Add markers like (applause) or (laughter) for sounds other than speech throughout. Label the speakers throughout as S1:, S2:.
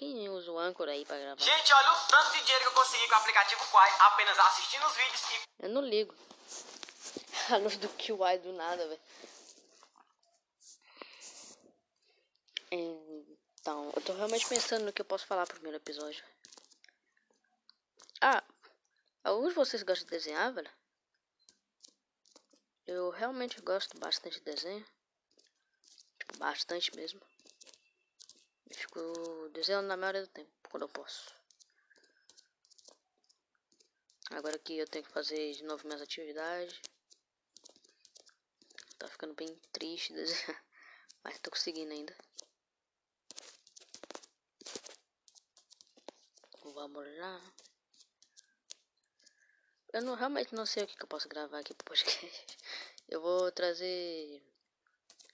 S1: quem usa o Anchor aí pra gravar,
S2: Gente, olha o tanto de dinheiro que eu consegui com o aplicativo Quai apenas assistindo os vídeos e
S1: eu não ligo. (laughs) A luz do QI do nada, velho. Então, eu tô realmente pensando no que eu posso falar pro primeiro episódio. Ah, alguns de vocês gostam de desenhar, velho? Eu realmente gosto bastante de desenho. Tipo, bastante mesmo. Fico desenhando na maioria do tempo, quando eu posso. Agora que eu tenho que fazer de novo minhas atividades. Tá ficando bem triste desenhar. (laughs) Mas tô conseguindo ainda. Vamos lá. Eu não, realmente não sei o que, que eu posso gravar aqui pro podcast. Eu vou trazer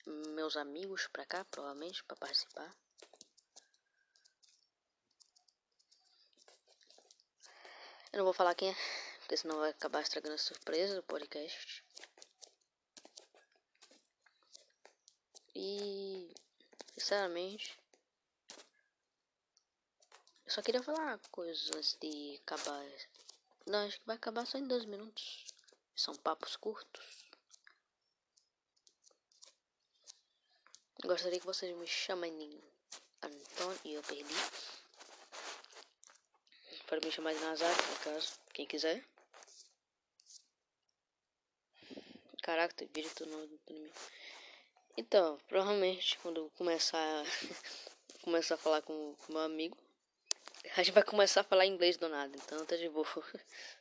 S1: meus amigos pra cá, provavelmente, pra participar. Eu não vou falar quem é, porque senão vai acabar estragando a surpresa do podcast. E, sinceramente, eu só queria falar coisas de acabar. Não, acho que vai acabar só em dois minutos. São papos curtos. Gostaria que vocês me chamem de Antônio e eu perdi. Para me chamar de Nazar, no caso, quem quiser. Caraca, tem vídeo do nome. Então, provavelmente quando eu começar (laughs) começar a falar com o meu amigo, a gente vai começar a falar inglês do nada, então tá de boa. (laughs)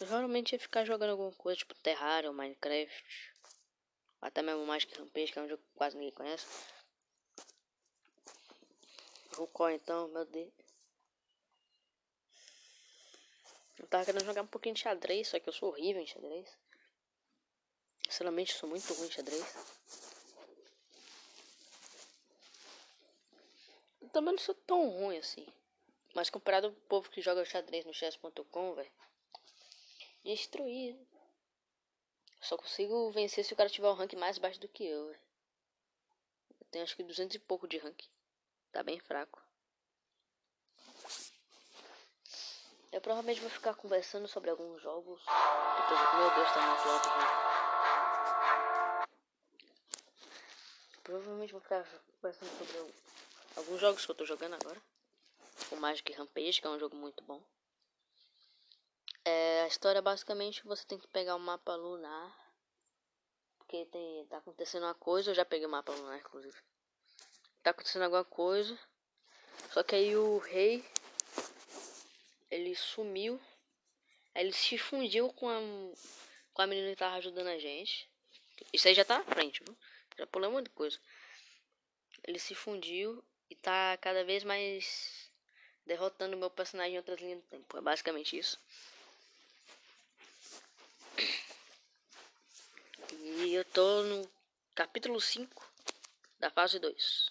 S1: Eu geralmente ia ficar jogando alguma coisa tipo Terraria ou Minecraft. Até mesmo Magic Rampage, que é um jogo que quase ninguém conhece. Rucó então, meu Deus. Eu tava querendo jogar um pouquinho de xadrez, só que eu sou horrível em xadrez. Sinceramente, sou muito ruim em xadrez. Eu também não sou tão ruim assim. Mas comparado ao povo que joga xadrez no chess.com, velho. Destruir. Só consigo vencer se o cara tiver um rank mais baixo do que eu, velho. Eu tenho acho que 200 e pouco de rank. Tá bem fraco. Eu provavelmente vou ficar conversando sobre alguns jogos. Depois, meu Deus, tá muito alto, gente. Provavelmente vou ficar conversando sobre alguns jogos que eu tô jogando agora. O Magic Rampage, que é um jogo muito bom. É, a história é basicamente você tem que pegar o mapa lunar. Porque tem, tá acontecendo uma coisa, eu já peguei o mapa lunar, inclusive. Tá acontecendo alguma coisa. Só que aí o rei ele sumiu. Ele se fundiu com a, com a menina que tava ajudando a gente. Isso aí já tá à frente, viu? Já pulei um monte de coisa. Ele se fundiu e tá cada vez mais derrotando o meu personagem em outras linhas do tempo. É basicamente isso. tô no capítulo 5 da fase 2.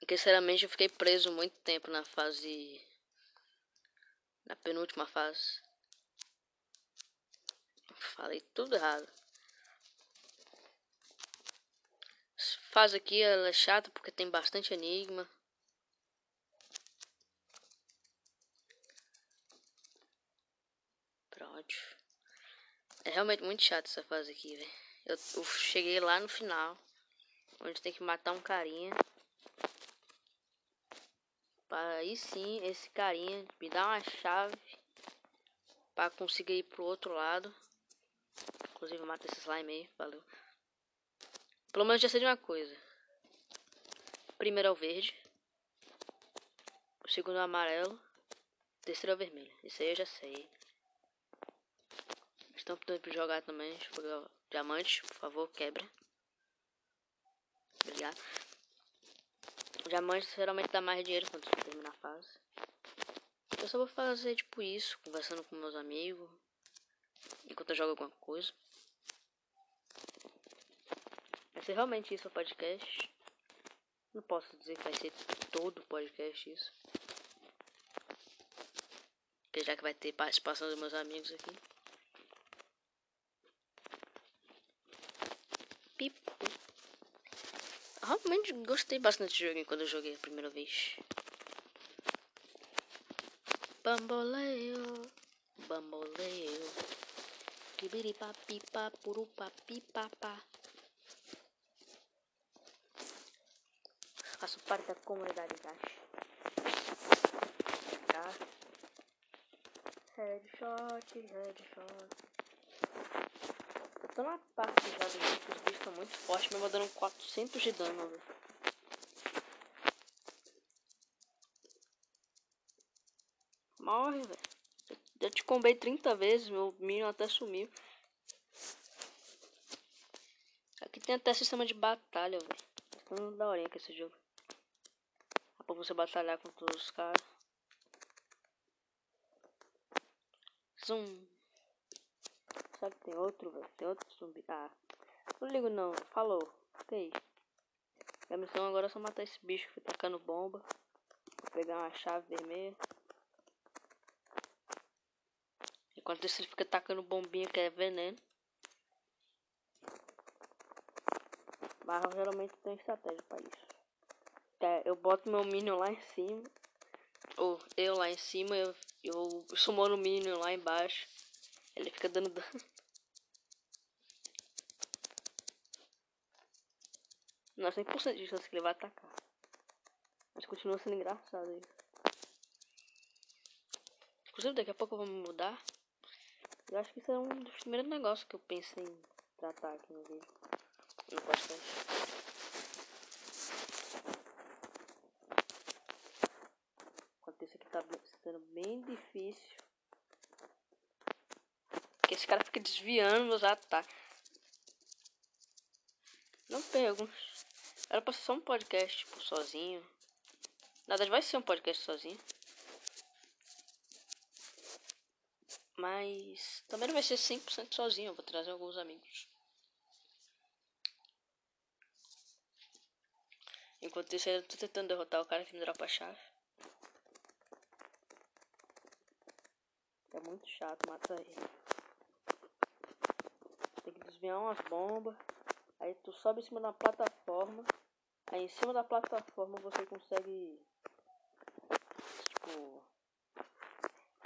S1: E que sinceramente eu fiquei preso muito tempo na fase. Na penúltima fase. Falei tudo errado. Essa fase aqui ela é chata porque tem bastante enigma. Pronto. É realmente muito chato essa fase aqui, velho. Eu, eu cheguei lá no final. Onde tem que matar um carinha. Para aí sim, esse carinha me dá uma chave. Para conseguir ir pro outro lado. Inclusive, mata esse slime aí. Valeu. Pelo menos já sei de uma coisa. primeiro é o verde. O segundo é o amarelo. O terceiro é o vermelho. Isso aí eu já sei. Estão pedindo pra jogar também. Deixa eu pegar o diamante, por favor, quebra. Obrigado. Diamante geralmente dá mais dinheiro quando você terminar a fase. Eu só vou fazer tipo isso, conversando com meus amigos. Enquanto eu jogo alguma coisa. Vai ser realmente isso o podcast. Não posso dizer que vai ser todo o podcast isso. Porque já que vai ter participação dos meus amigos aqui. Pipo. Realmente gostei bastante desse jogo quando eu joguei a primeira vez. Bamboleio, bamboleio. Kibiripapipa, purupapipapa. Faço parte da comunidade Dash. Tá? Headshot, headshot. Na parte já do bichos estão muito fortes, mesmo dando 400 de dano, velho. Morre, velho. Já te combei 30 vezes, meu minion até sumiu. Aqui tem até sistema de batalha, velho. Ficando da hora com esse jogo. Dá pra você batalhar com todos os caras. Zoom. Sabe que tem outro, velho? Tem outro zumbi. Ah, não ligo não. Falou. Ok. Minha missão agora é só matar esse bicho que fica tacando bomba. Vou pegar uma chave vermelha. Enquanto isso ele fica tacando bombinha que é veneno. Eu geralmente tem estratégia para isso. É, eu boto meu minion lá em cima. Ou eu lá em cima, eu, eu sumono o minion lá embaixo. Ele fica dando dano. Não, 100% de chance que ele vai atacar. Mas continua sendo engraçado isso. Inclusive daqui a pouco eu vou mudar. Eu acho que isso é um dos primeiros negócios que eu pensei em tratar aqui no vídeo. No podcast. Enquanto isso aqui tá sendo bem difícil. Esse cara fica desviando meus ataques. Não pego. Era pra ser só um podcast, tipo, sozinho. Na verdade, vai ser um podcast sozinho. Mas também não vai ser 100% sozinho, eu vou trazer alguns amigos. Enquanto isso, eu tô tentando derrotar o cara que me dropa a chave. É muito chato matar ele. Tem que desviar umas bombas. Aí tu sobe em cima da plataforma. Aí em cima da plataforma você consegue. Tipo.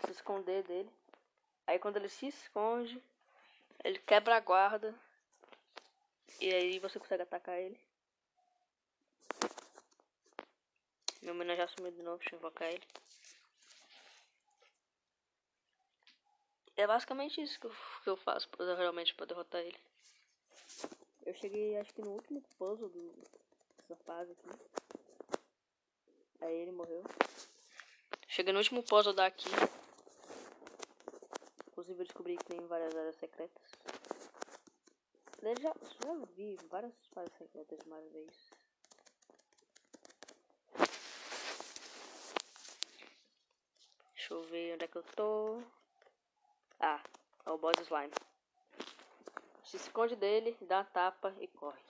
S1: Se esconder dele. Aí quando ele se esconde, ele quebra a guarda. E aí você consegue atacar ele. Meu menino já sumiu de novo, deixa eu invocar ele. É basicamente isso que eu, que eu faço realmente para derrotar ele. Eu cheguei acho que no último puzzle do, dessa fase aqui. Aí ele morreu. Cheguei no último puzzle daqui. Inclusive eu descobri que tem várias áreas secretas. Eu já, já vi várias áreas secretas uma vez. Deixa eu ver onde é que eu tô. Ah, é o boss slime. se esconde dele, dá a tapa e corre.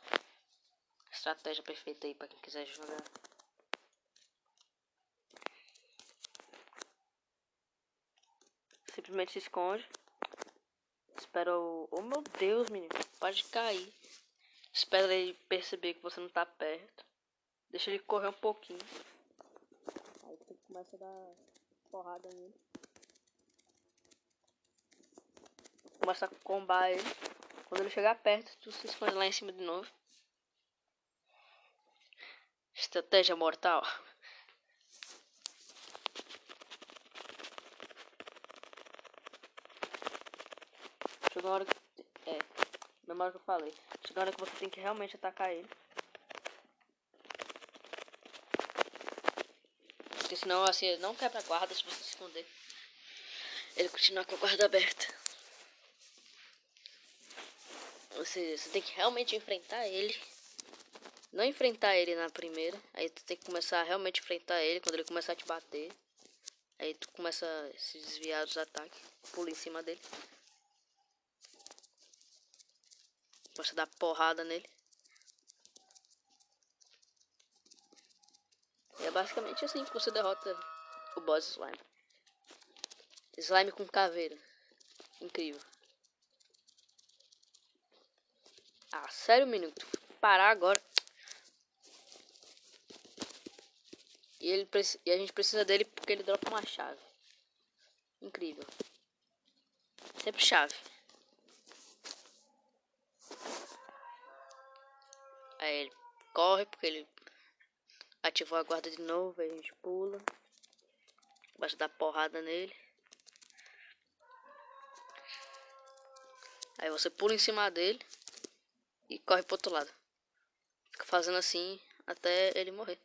S1: Estratégia perfeita aí pra quem quiser jogar. Simplesmente se esconde. Espera o. Oh meu Deus, menino. Pode cair. Espera ele perceber que você não tá perto. Deixa ele correr um pouquinho. Aí você começa a dar porrada nele. Começa a combar ele. Quando ele chegar perto, tu se esconde lá em cima de novo. Estratégia mortal. Chegou a hora que. É. Na hora que eu falei. Chegou a hora que você tem que realmente atacar ele. Porque senão assim ele não quebra a guarda se você se esconder. Ele continua com a guarda aberta. Você, você tem que realmente enfrentar ele. Não enfrentar ele na primeira. Aí tu tem que começar a realmente enfrentar ele quando ele começar a te bater. Aí tu começa a se desviar dos ataques. Pula em cima dele. Começa a dar porrada nele. E é basicamente assim que você derrota o boss slime. Slime com caveira. Incrível. Ah, sério, menino? Parar agora. E, ele, e a gente precisa dele porque ele dropa uma chave. Incrível. Sempre chave. Aí ele corre porque ele ativou a guarda de novo, aí a gente pula. Basta dar porrada nele. Aí você pula em cima dele e corre pro outro lado. Fica fazendo assim até ele morrer.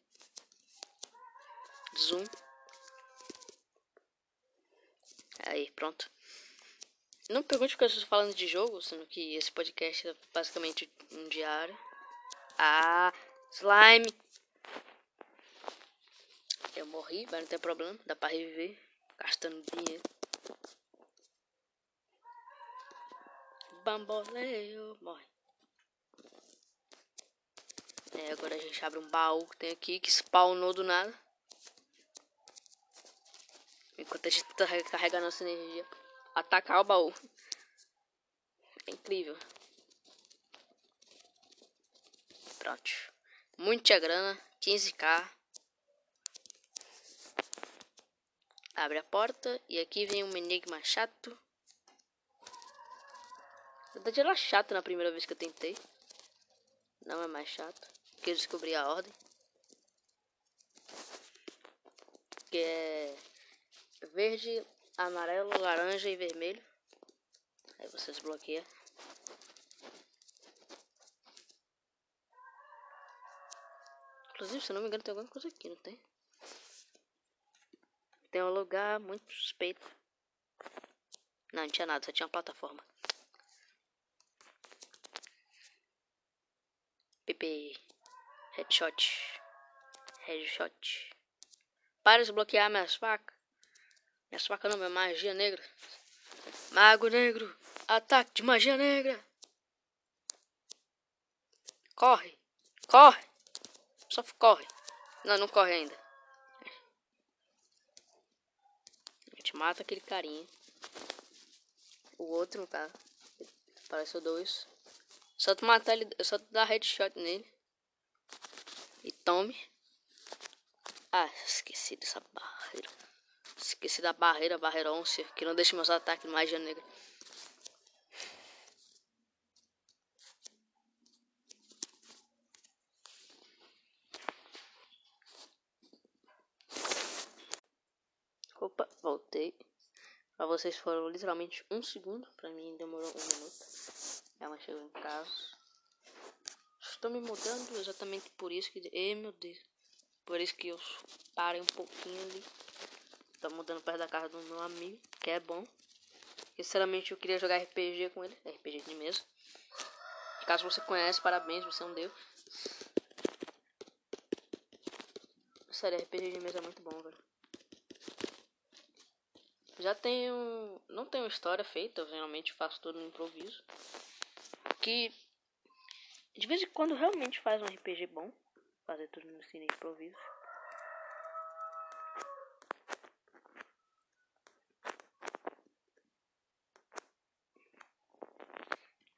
S1: Zoom. Aí, pronto. Não pergunte porque eu estou falando de jogo, sendo que esse podcast é basicamente um diário. Ah, slime. Eu morri, mas não tem problema, dá pra reviver, gastando dinheiro. Bamboleio, morre. É, agora a gente abre um baú que tem aqui, que spawnou do nada. Enquanto a gente tá carregando nossa energia. Atacar o baú. É incrível. Pronto. Muita grana. 15k. Abre a porta. E aqui vem um enigma chato. Na verdade era chato na primeira vez que eu tentei. Não é mais chato. Porque eu descobri a ordem. Que é verde, amarelo, laranja e vermelho. Aí você desbloqueia. Inclusive, se não me engano, tem alguma coisa aqui, não tem? Tem um lugar muito suspeito. Não, não tinha nada, só tinha uma plataforma. PP. Headshot. Headshot. Para de desbloquear minhas facas. Minhas facas não, minha magia negra. Mago negro. Ataque de magia negra. Corre. Corre. Só corre. Não, não corre ainda. A gente mata aquele carinha. O outro, tá? Apareceu dois. Só tu matar ele, só tu dar headshot nele. E tome. Ah, esqueci dessa barreira. Esqueci da barreira, barreira onça, que não deixa meus ataques de magia negra. Opa, voltei. Pra vocês foram literalmente um segundo. Pra mim demorou um minuto. Ela chegou em casa. Estou me mudando exatamente por isso que. Ei meu Deus. Por isso que eu parei um pouquinho ali. Tô mudando perto da casa do meu amigo, que é bom. Sinceramente eu queria jogar RPG com ele. RPG de mesa. Caso você conhece, parabéns, você é um deus. Sério, RPG de mesa é muito bom, velho. Já tenho. Não tenho história feita, eu geralmente faço tudo no improviso. que de vez em quando realmente faz um RPG bom. Fazer tudo no cine improviso.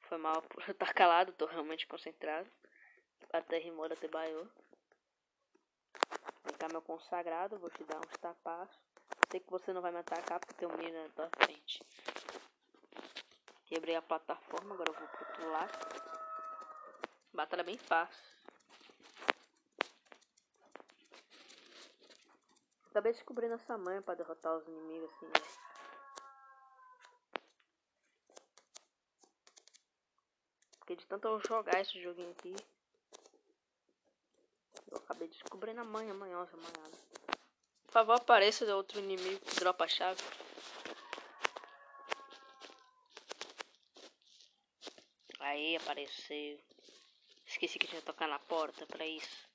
S1: Foi mal (laughs) por estar calado, tô realmente concentrado. Até rimou, até baiou. Vem cá, meu consagrado, vou te dar uns tapas. Sei que você não vai me atacar porque tem um menino na tua frente. Quebrei a plataforma, agora eu vou pro outro lado. Batalha bem fácil. Acabei descobrindo essa manha pra derrotar os inimigos assim, né? Porque de tanto eu jogar esse joguinho aqui, eu acabei descobrindo a manha, manhosa, manhada. Por favor, apareça outro inimigo que dropa a chave. Aí apareceu. Esqueci que tinha que tocar na porta pra isso.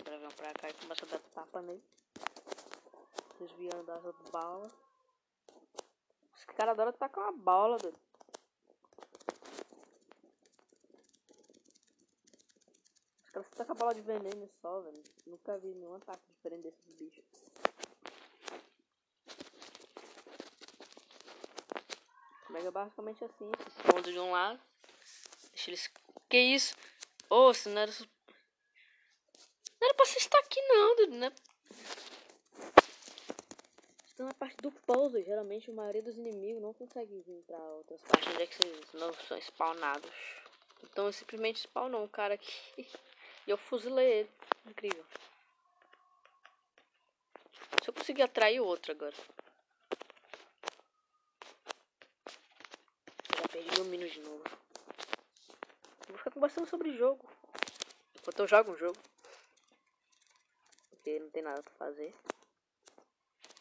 S1: Agora vem pra cá e começa a dar tapa nele. Desviando das balas. Esse cara adora tacar uma bala, doido. Os caras tacam a bala de veneno só, velho. Nunca vi nenhum ataque diferente desses bichos. Pega basicamente assim, se esconde de um lado. Deixa eles. Que isso? Ô, oh, se não era. Não era pra você estar aqui não, dude, né? Estão na parte do pouso. Geralmente a maioria dos inimigos não consegue vir pra outras partes onde é que eles não são spawnados. Então eu simplesmente spawnou um cara aqui. e eu fuzilei ele. Incrível. Se eu conseguir atrair o outro agora. Perdi meu mino de novo. Vou ficar conversando sobre jogo. Enquanto eu jogo um jogo. Porque não tem nada pra fazer.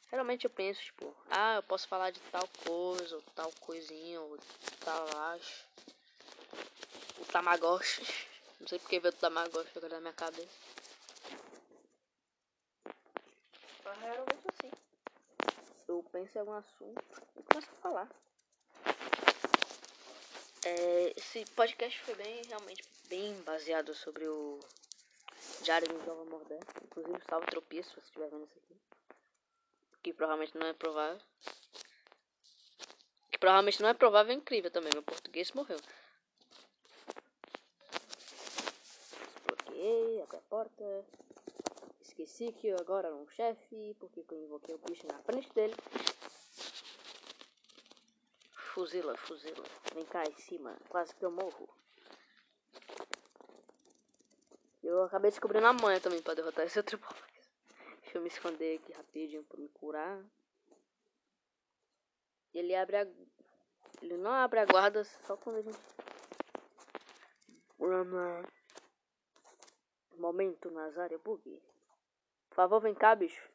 S1: Geralmente eu penso, tipo, ah, eu posso falar de tal coisa, ou tal coisinha, ou tal acho. O Tamagotchi. (laughs) Não sei porque veio o Tamagotchi agora na minha cabeça. Mas geralmente assim. Eu penso em algum assunto e começo a falar. É, esse podcast foi bem, realmente, bem baseado sobre o Diário um Jovem Moderno. Inclusive, salve tropeço se você estiver vendo isso aqui. Que provavelmente não é provável. Que provavelmente não é provável é incrível também. Meu português morreu. Desbloqueei, abri a porta. Esqueci que eu agora era um chefe, porque eu invoquei o bicho na frente dele. Fuzila, fuzila. Vem cá em cima. Quase que eu morro. Eu acabei descobrindo a manha também pra derrotar esse outro boss. Deixa eu me esconder aqui rapidinho pra me curar. Ele abre a... Ele não abre a guarda só quando a gente... Momento, Nazário Bug. Por favor, vem cá, bicho.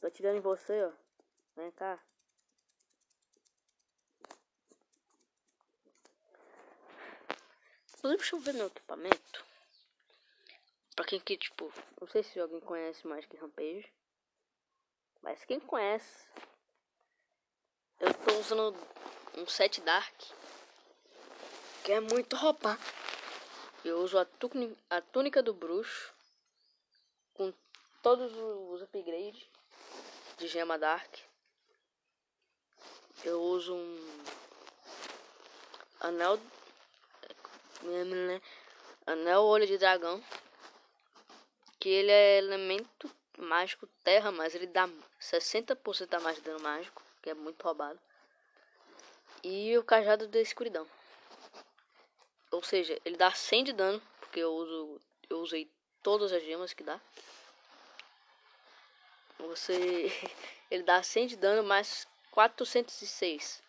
S1: Tô atirando em você, ó. Vem cá. Deixa eu ver meu equipamento. Pra quem que, tipo, não sei se alguém conhece mais que Rampage. Mas quem conhece, eu tô usando um set Dark. Que é muito roupa. Eu uso a, a túnica do bruxo. Com todos os upgrades de gema Dark. Eu uso um anel Anel Olho de Dragão. Que ele é elemento mágico terra, mas ele dá 60% a mais de dano mágico, que é muito roubado. E o cajado da escuridão. Ou seja, ele dá 100 de dano, porque eu uso eu usei todas as gemas que dá. Você (laughs) ele dá 100 de dano mais 406.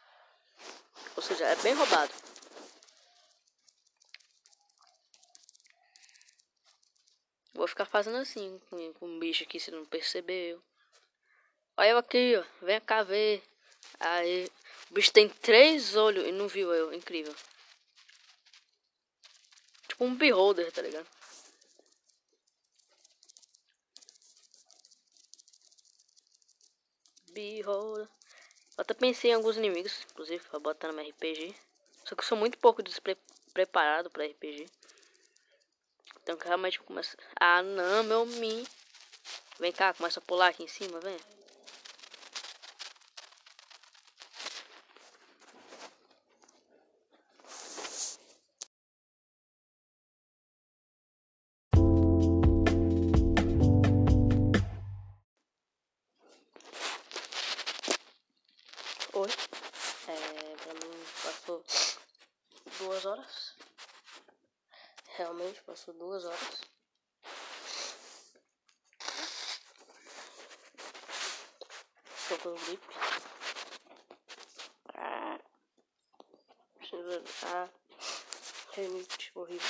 S1: Ou seja, é bem roubado. Vou ficar fazendo assim com, com o bicho aqui, se não percebeu. Olha eu aqui, ó. Vem cá ver. Aí, o bicho tem três olhos e não viu eu. Incrível. Tipo um beholder, tá ligado? Beholder. Eu até pensei em alguns inimigos, inclusive, pra botar no RPG. Só que eu sou muito pouco despreparado pra RPG. Então realmente começa. Ah não, meu Min. Vem cá, começa a pular aqui em cima, vem. Passou duas horas. Tô com gripe. Ah. Ah. Renite horrível.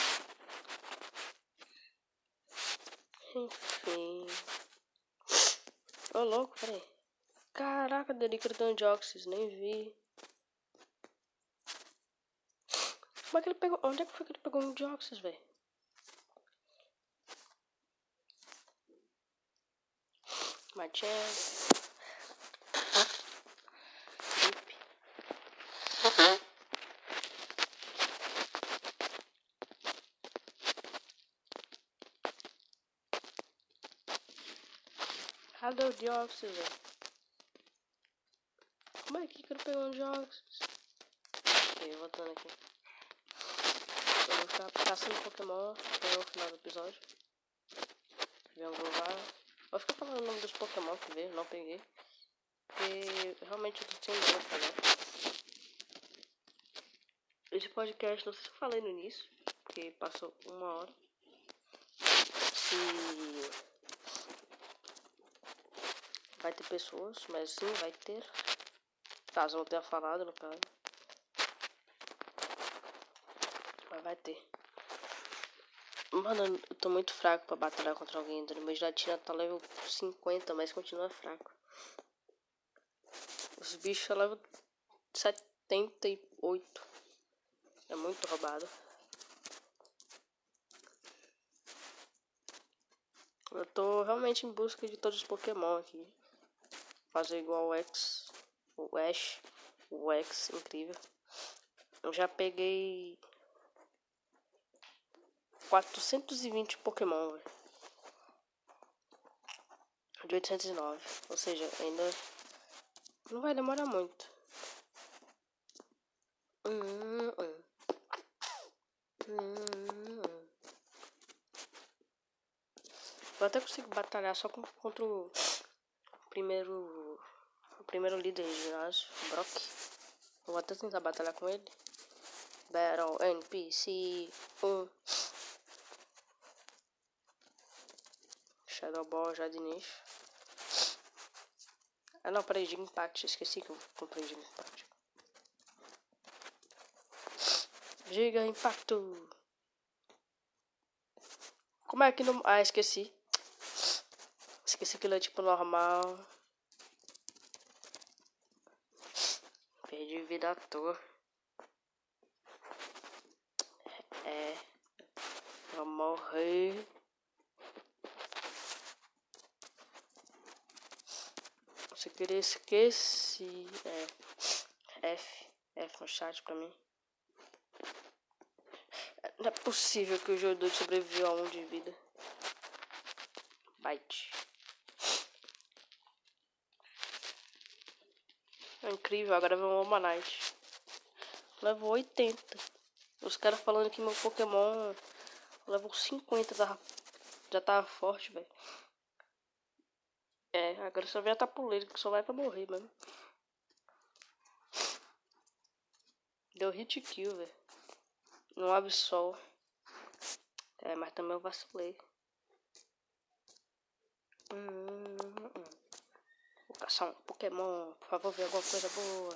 S1: Enfim. Ô louco, peraí. Caraca, Delicridon Dioxys, nem vi. Como é que ele pegou? Onde é que foi que ele pegou um Dioxys, velho? Machan. Gripe. Cadê o Dioxys, velho? Como é que ele pegou um Dioxys? Ok, voltando aqui. Eu vou ficar caçando Pokémon até o final do episódio. Vamos provar. Vou ficar falando o nome dos Pokémon que veio, não peguei. Porque realmente eu tô sem nada pra. Esse podcast, não sei se eu falei no início, porque passou uma hora. Se vai ter pessoas, mas sim, vai ter. Caso não tenha falado, no caso. Mas vai ter. Mano, eu tô muito fraco pra batalhar contra alguém. O meu Giratina tá level 50, mas continua fraco. Os bichos level 78. É muito roubado. Eu tô realmente em busca de todos os Pokémon aqui. Fazer igual o X, o Ash, o X, incrível. Eu já peguei 420 Pokémon, véio. De 809. Ou seja, ainda não vai demorar muito. Hum, hum. Hum. Eu até consigo batalhar só contra o primeiro. O primeiro líder de ginásio, Brock. Eu vou até tentar batalhar com ele. Battle NPC 1. Shadow Ball já de início. Ah não, peraí, de Impact. Esqueci que eu comprei de Impact. Giga Impacto. Como é que não. Ah, esqueci. Esqueci que ele é tipo normal. Perdi vida à toa. É. Vou morrer. Você queria esqueci. É. F. F no chat pra mim. Não é possível que o jogador sobreviveu a um de vida. Bite. É incrível, agora vem um Omanite. Level 80. Os caras falando que meu Pokémon level 50 tava, já tava forte, velho. É, agora só vem a tapuleira que só vai pra morrer, mano. Deu hit kill, velho. No Absol. É, mas também eu vacilei. Hum, hum, hum. Vou caçar um Pokémon. Por favor, ver alguma coisa boa.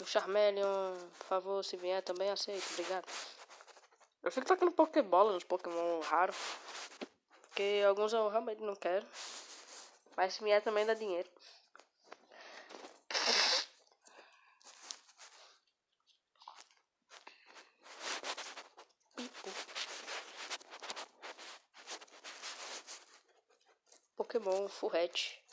S1: Um Charmeleon. Por favor, se vier também aceito. Obrigado. Eu fico tacando Pokébola nos Pokémon raros. Porque alguns eu realmente não quero. Mas se vier também dá dinheiro. Pico. Pokémon Furrete.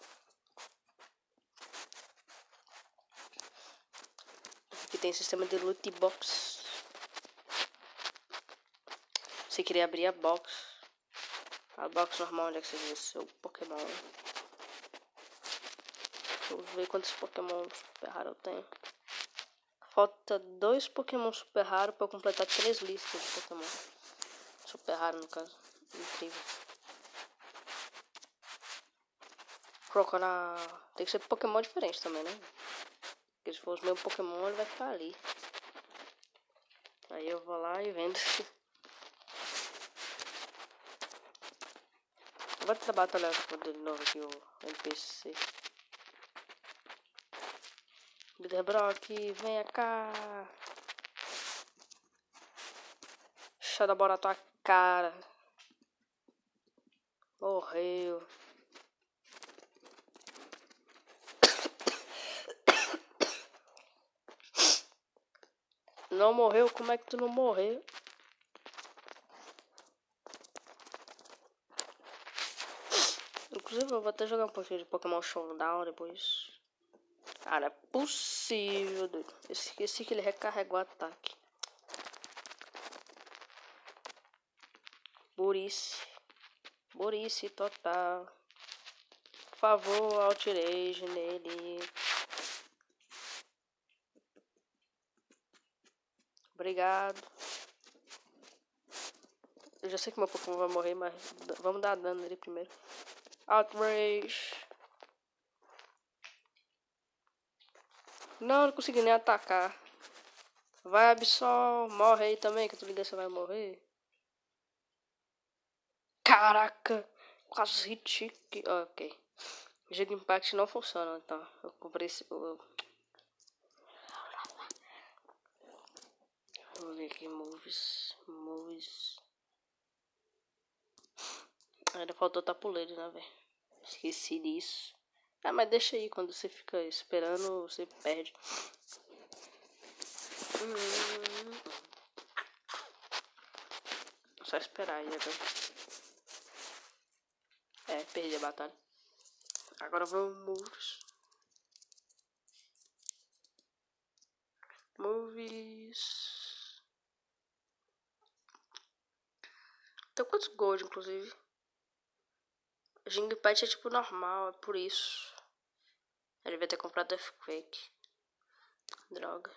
S1: Aqui tem sistema de loot box. Você queria abrir a box. A box normal onde é que você vê seu Pokémon. Deixa eu ver quantos Pokémon super raros eu tenho. Falta dois Pokémon super raros pra eu completar três listas de Pokémon. Super raro no caso. Incrível. Procurar. Tem que ser Pokémon diferente também, né? Porque se for os meus Pokémon, ele vai ficar ali. Aí eu vou lá e vendo. (laughs) Vou tentar batalhar de novo aqui o NPC. Brock, venha cá. Bola na tua cara. Morreu. Não morreu? Como é que tu não morreu? Inclusive eu vou até jogar um pouquinho de Pokémon Showdown depois. Cara, é possível, doido. Esqueci que ele recarregou o ataque. Burice. Burice total. Por favor, outrage nele. Obrigado. Eu já sei que meu Pokémon vai morrer, mas vamos dar dano nele primeiro. Outrage. Não, não consegui nem atacar. Vai, Absol. Morre aí também, que tu ligado você vai morrer. Caraca. Quase hit. Ok. O Giga Impact não funciona, então. Eu comprei esse... Vamos ver aqui, moves. Moves. Ainda faltou tapuleiro, né, velho? Esqueci disso. Ah, mas deixa aí, quando você fica esperando, você perde. Hum. Só esperar aí agora. É, perdi a batalha. Agora vamos. Movies. Tem quantos gold, inclusive? Jingpet é tipo normal, é por isso. Ele devia ter comprado Earthquake. Droga.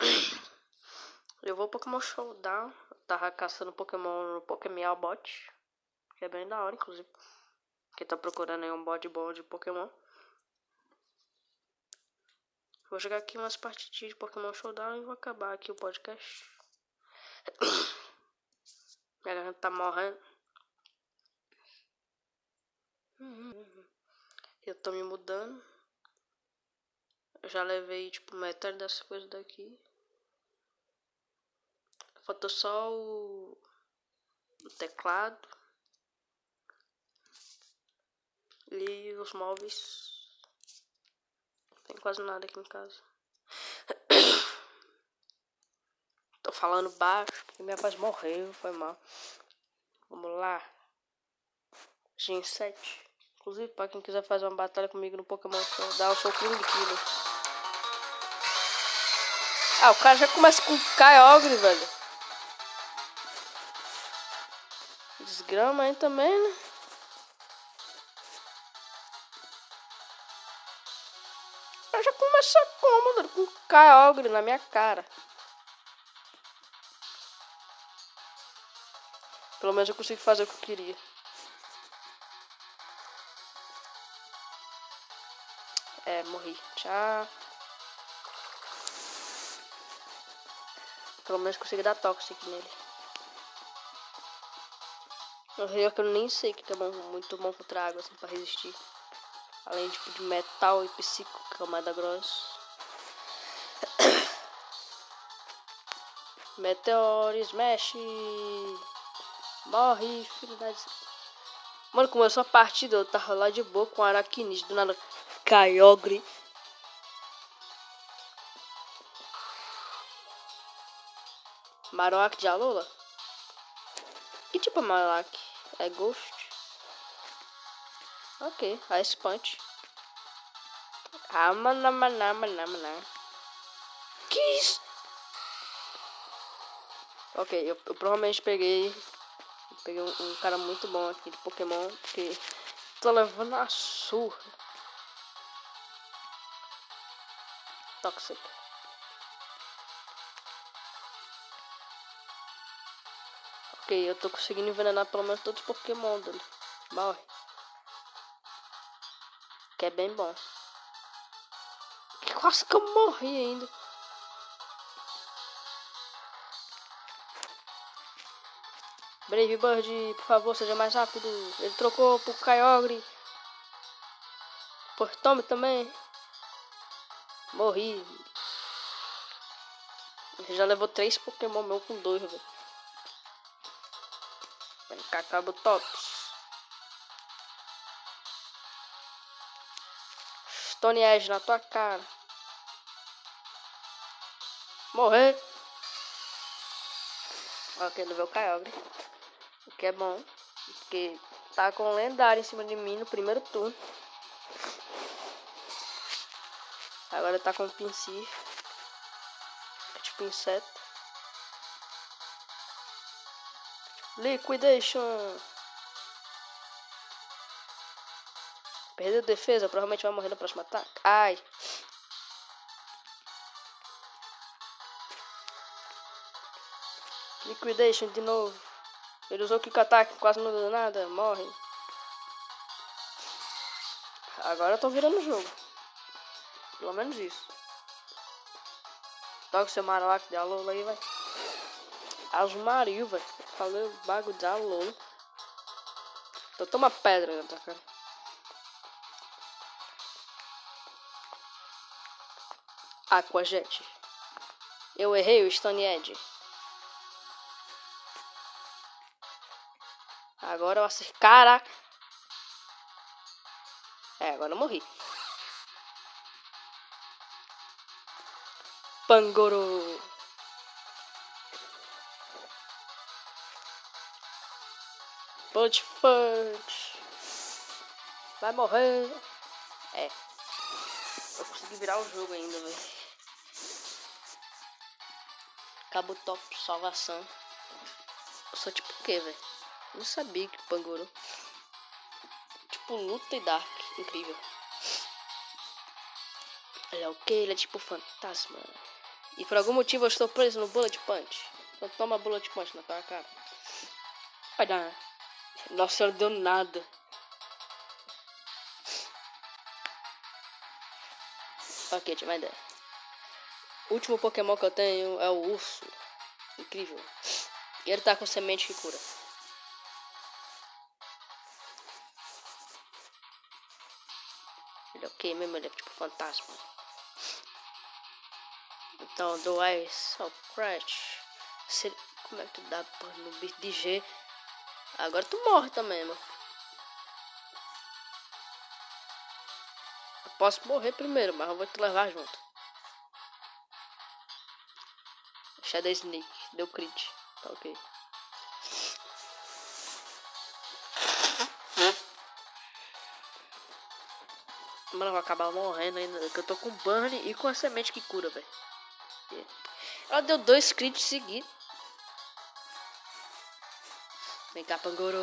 S1: (clears throat) Eu vou Pokémon Showdown. Tava caçando Pokémon no Pokémon Bot. Que é bem da hora, inclusive. Quem tá procurando aí um bot bom de Pokémon. Vou jogar aqui umas partidinhas de Pokémon Showdown e vou acabar aqui o podcast. (clears throat) Minha garganta tá morrendo. Eu tô me mudando. Eu já levei, tipo, metade dessas coisas daqui. Faltou só o, o teclado. E os móveis. Tem quase nada aqui em casa. (coughs) Tô falando baixo, porque minha paz morreu, foi mal. Vamos lá. Gen 7. Inclusive, pra quem quiser fazer uma batalha comigo no Pokémon dá o seu King Killer. Ah, o cara já começa com Kyogre, velho. Desgrama aí também, né? Eu já começa como, com Kyogre na minha cara. Pelo menos eu consigo fazer o que eu queria. É, morri. Tchau. Pelo menos consegui dar toxic nele. No rio que eu nem sei que é bom, muito bom contra água, assim, pra resistir. Além tipo, de metal e psico, que é o mais da grossa. (coughs) Meteor, smash! Morre, filho da... Mano, começou a partida, eu tava lá de boa com aracnídeo, do nada... Kyogre. Marowak de Alola? Que tipo de Marowak? É Ghost? Ok, Ice Punch. Maná. Que isso? Ok, eu, eu provavelmente peguei. Peguei um, um, cara muito bom aqui de Pokémon. Porque tô levando a surra. Toxic. Ok, eu tô conseguindo envenenar pelo menos todos os Pokémon dele. Morre. Que é bem bom. Quase que eu morri ainda. Brave Bird, por favor, seja mais rápido. Ele trocou pro Kyogre. Por Tommy também. Morri. Já levou três Pokémon meu com dois, velho. Cá, Tops. Stone Edge na tua cara. Morrer. Ok, levou o Kyogre. O que é bom. Porque tá com lendário em cima de mim no primeiro turno. Agora tá com o Pinsir. É tipo inseto. Liquidation. Perdeu defesa, provavelmente vai morrer no próximo ataque. Ai. Liquidation de novo. Ele usou Kick Attack, quase não deu nada. Morre. Agora eu tô virando o jogo. Pelo menos isso. Toca o seu Marowak de Alola aí, vai. Asmario, velho. Falei bagulho de Alola. Então toma pedra na tua cara. Aquajet. Eu errei o Stone Edge. Agora eu acertei. Caraca! É, agora eu morri. Pangoro. Blood Fudge. Vai morrer. É. Eu consegui virar o jogo ainda, velho. Cabo top, salvação. Eu sou tipo o que, velho? Não sabia que Pangoro. Tipo luta e dark. Incrível. Ele é o que? Ele é tipo fantasma. E por algum motivo eu estou preso no Bullet Punch. Então toma Bullet Punch na tua cara. Vai dar. Nossa, não deu nada. Ok, tive uma ideia. O último Pokémon que eu tenho é o urso. Incrível. E ele tá com semente que cura. Ele é ok mesmo, ele é tipo fantasma. Então, do Ice ao Crash. Como é que tu dá no bicho de G? Agora tu morre também, mano. Eu posso morrer primeiro, mas eu vou te levar junto. Shadow Snake, deu crit. Tá ok. Mano, eu vou acabar morrendo ainda. Que eu tô com burn e com a semente que cura, velho. Ela deu dois crits seguidos. Vem cá, Pangoro.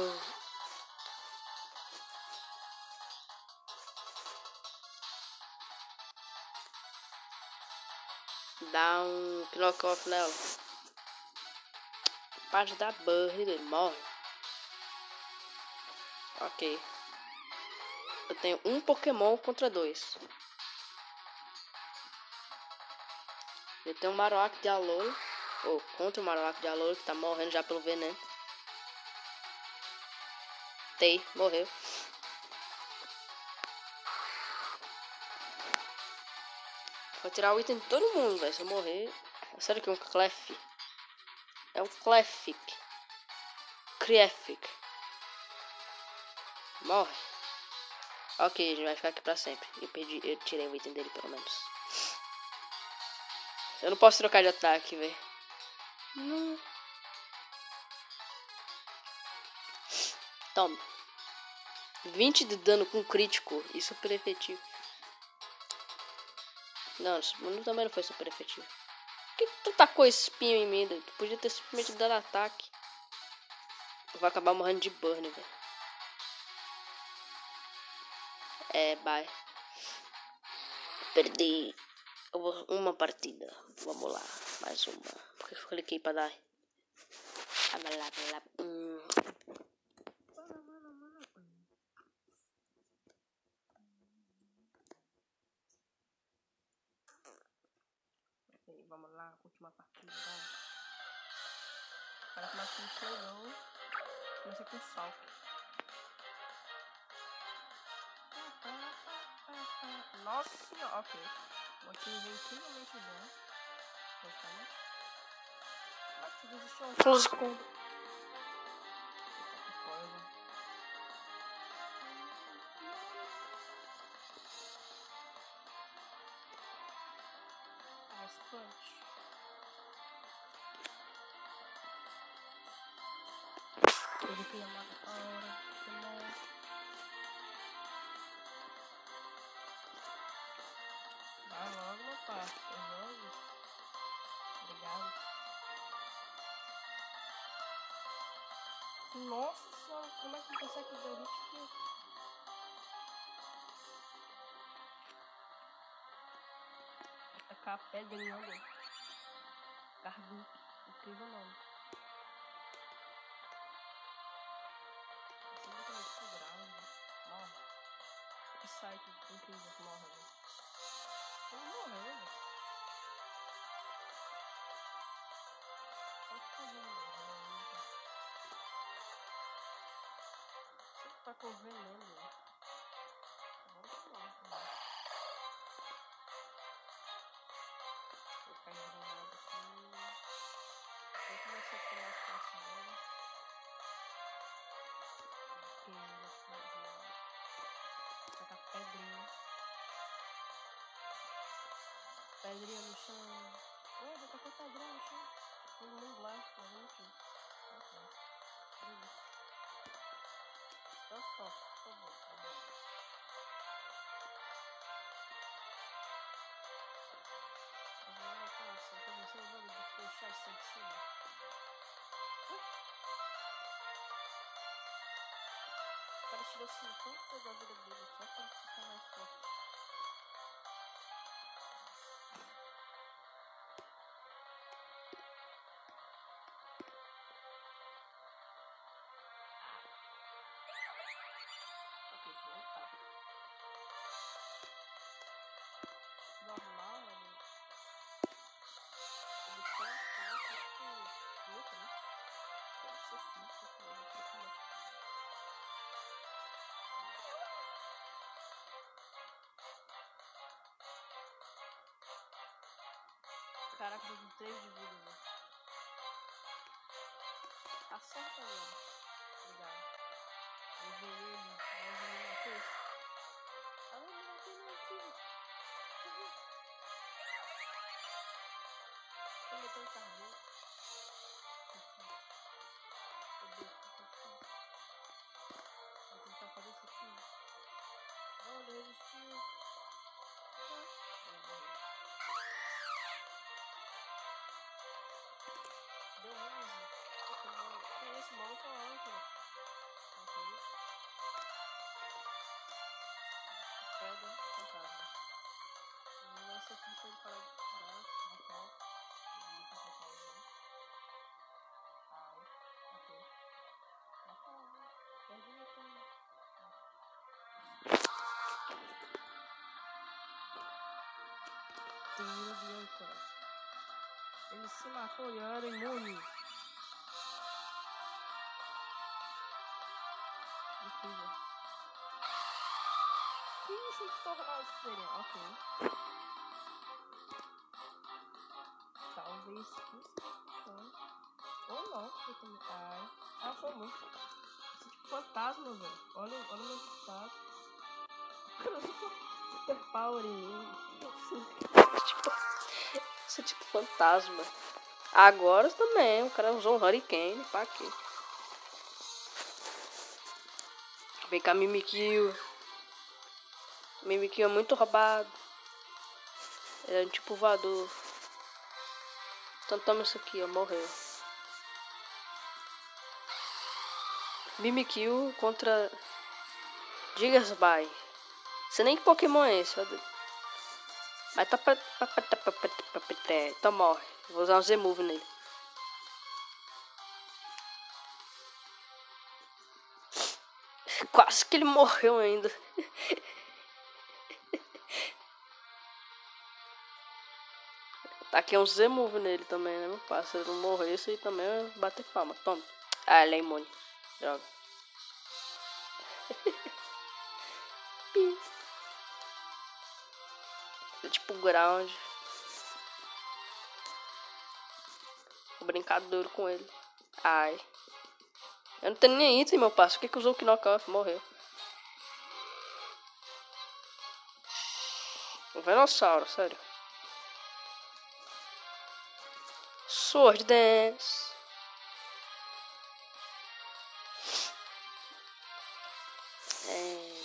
S1: Dá um knock off nela. Da Burry dele, morre. Ok. Eu tenho um Pokémon contra dois. Eu tenho um Marowak de Alola. Ou contra o Marowak de Alola que tá morrendo já pelo veneno. Matei, morreu. Vou tirar o item de todo mundo, velho. Se eu morrer. Sério que é um Clef? É um Clefic. Crefic. Morre. Ok, a gente vai ficar aqui pra sempre. Eu perdi, eu tirei o item dele pelo menos. Eu não posso trocar de ataque, velho. Não. Toma. 20 de dano com crítico e super efetivo.
S3: Não, mundo também não foi super efetivo. Por que, tu tacou esse espinho em mim? Tu podia ter simplesmente dado ataque. Eu vou acabar morrendo de burn, velho. É, bye. Perdi uma partida. Vamos lá, mais uma. Porque eu cliquei pra dar. Hum.
S1: Vamos lá, última partida. Que mais um leilão. Começa com salto. Nossa ok. O Nossa senhora, como é que consegue ver o aqui? Tacar a pedra em onda. Cardu. Incrível nome. Você nunca me segurava, Morre. Que site incrível que morre, né? Ele morreu, né? Tá fazendo tá com veneno? Vamos lá. Vou pegar um aqui. Vou começar a tomar as. Aqui, nesse lado. Tacar pedrinha. Pedrinha no chão. Ué, vou tacar pedrinha no chão. Tem um blast, mas não Só só, por favor. Tá. Agora. O cara tirou 50 da vida dele só pra ficar mais forte. Caraca, tô com 3 de vida, velho. Acerta ele. Obrigado. Levei ele, mas ele me matou. Ah, ele matou, meu filho. Ele meteu o que eu fiz? Vou tentar fazer isso aqui. Não, ele Ele se matou e era imune. Incrível. Que isso de tornar experiência? Ok. Talvez isso. Ou não, porque. Ai. Ah, foi muito. Isso é tipo fantasma, velho. Olha, olha o meu estado. (laughs) Super power em mim.
S3: Fantasma. Agora também, o cara usou um Hurricane pra quê? Vem cá, Mimikyu. Mimikyu é muito roubado.
S1: Ele é um tipo voador. Então toma isso aqui, ó. Morreu. Mimikyu contra Gigasby. Sei nem que Pokémon é esse, ó. Mas tá pra. Então morre. Vou usar um Z-Move nele. Quase que ele morreu ainda. tá aqui um Z-Move nele também, né? Se ele não morresse, também é bater palma. Toma. Ah, ele é imune. Droga. é tipo ground. Vou brincar duro com ele. Ai. Eu não tenho nem item, meu parceiro. O que que usou o knockoff? Morreu. O Venossauro, sério. Sword Dance. É...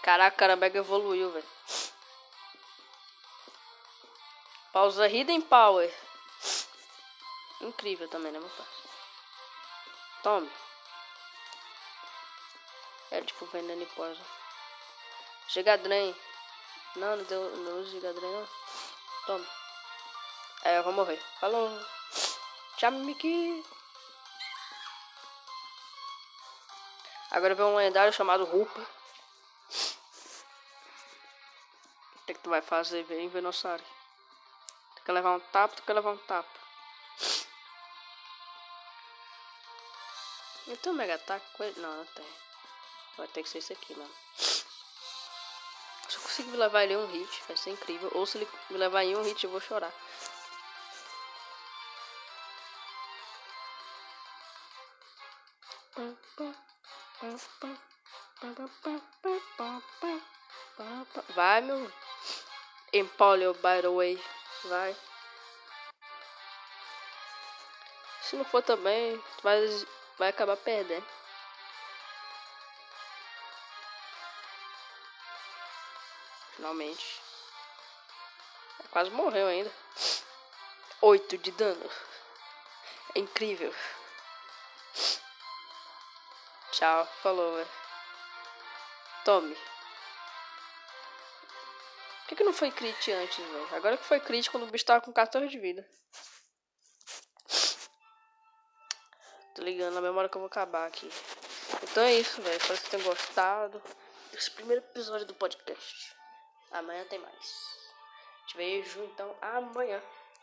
S1: Caraca, cara mega evoluiu, velho. Pausa Hidden Power. Incrível também, né, meu parceiro? Tome. É tipo veneno e poison. Gigadren. Não, não deu. Não uso Gigadren. Tome. É, eu vou morrer. Falou. Tchau, Miki. Agora vem um lendário chamado Rupa. O que, que tu vai fazer? Vem, Venossauro. Tem que levar um tapa, tem que levar um tapa. Eu tenho um mega ataque com ele? Não, não tem. Vai ter que ser esse aqui, mano. Se eu conseguir levar ele em um hit, vai ser incrível. Ou se ele me levar em um hit, eu vou chorar. Vai, meu. Empoleon, by the way. Vai. Se não for também, tu vai, vai acabar perdendo. Finalmente. Quase morreu ainda. 8 de dano. É incrível. Tchau, falou, velho. Tome. Por que, que não foi crit antes, velho? Agora que foi crit quando o bicho tava com 14 de vida. Ligando na memória que eu vou acabar aqui. Então é isso, velho. Espero que vocês tenham gostado desse primeiro episódio do podcast. Amanhã tem mais. Te vejo então amanhã.